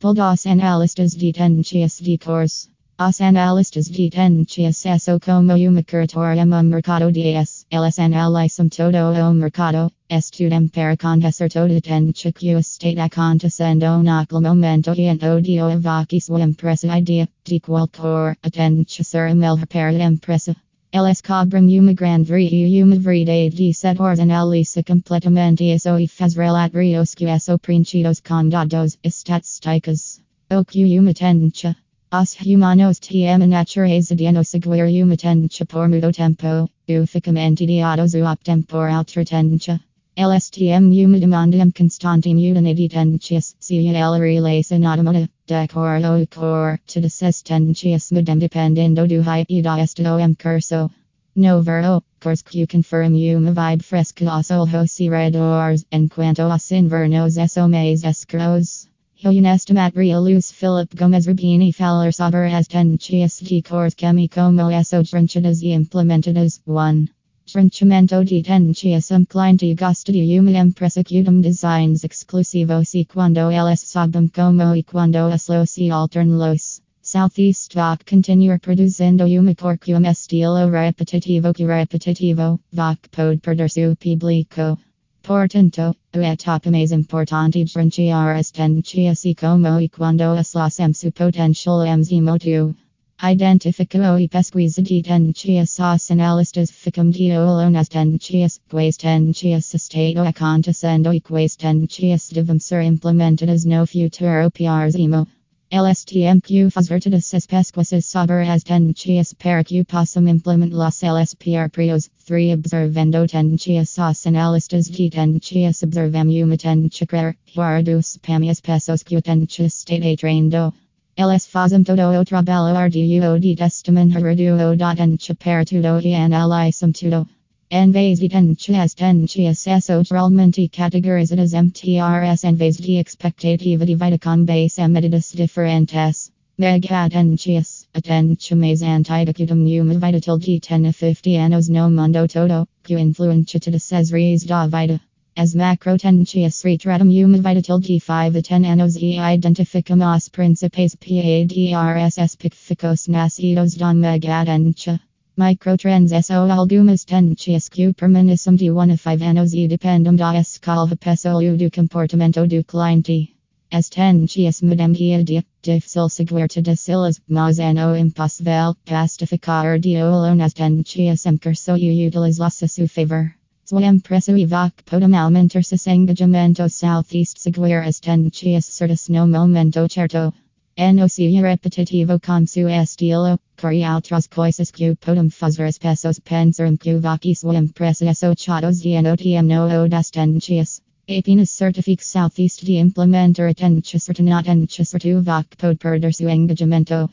Dos analistas de tendencias de cores. Os analistas de tendencias eso como uma curatorium mercado de s. Eles analisam todo o mercado. Estudem para conhecer toda tendência que está acontecendo naquele momento e em odio evoque sua empresa idea de qualquer tendência será melhor para a empresa. Eles cobram uma grande e uma variedade de setores analisa completamente isso e faz relatórios que são preenchidos com dados estatísticas. O que uma tendência. Os humanos têm a natureza de não seguir uma tendência por muito tempo. O ficamente ideados o optem por outra tendência. LSTM uma demanda constante mudança de tendências. Se ela relacionada de acordo com todas as tendências mudam dependendo do raio da estado em curso. No verão, cores que confirm uma vibe fresca aos olhos e redores, enquanto os invernos são mais escuros. Honestement Realus Phillippe Gomes Rubini falar sobre as tendências de cores que como são trinchadas e implementadas. 1. Tendências um cliente gosta de uma empresa designs exclusivos e quando eles sabem como e quando es los e alternlos. Southeast VOC continuar produzindo uma estilo repetitivo que repetitivo, VOC pode perder seu público. Portanto, a etapa mais importante diferenciar as tendências e como e quando es los em su potencial em motivo. Identifico e pesquisa de tendências os analistas ficam de olho nas tendências, quais tendências estão acontecendo e quais tendências devem ser implementadas no futuro próximo. LSTMQ faz todas as pesquisas sobre as tendências para que possam implementá-las elas próprios. 3. Observando tendências os analistas de tendências observam uma tendência quer, guardos as pessoas que. Eles fazem todo o trabalho arduo de testemunhar o da tendência para tudo e analisam tudo. Em vez de tendências são geralmente categorizadas MTRS em vez de expectativa dividida com base medidas diferentes. Mega tendências, a tendência mais antiga que uma vida de 10 a 50 anos no mundo todo, que influencia todas as da vida. As macro tendências retratam uma vida de 5 a 10 anos e identificam os principais PADRS específicos nascidos da mega tendência. Microtrends são algumas tendências que permanecem de 1 a 5 anos e dependem da escala pessoal do comportamento do cliente. As tendências mudam dia a dia, difícil seguir todas elas, mas é no impossível justificar de olho nas tendências em curso e utilizá-las a favor. Sua empresa evoca podem aumentar seus engajamentos southeast seguir as tendências certas no momento certo. No seja repetitivo com seu estilo, crie outras coisas que podem fazer as pessoas pensarem que sua empresa são chatos e notiam no das tendências. Apenas certifique southeast de implementar certa na tendência certa voque pode perder seu engajamento.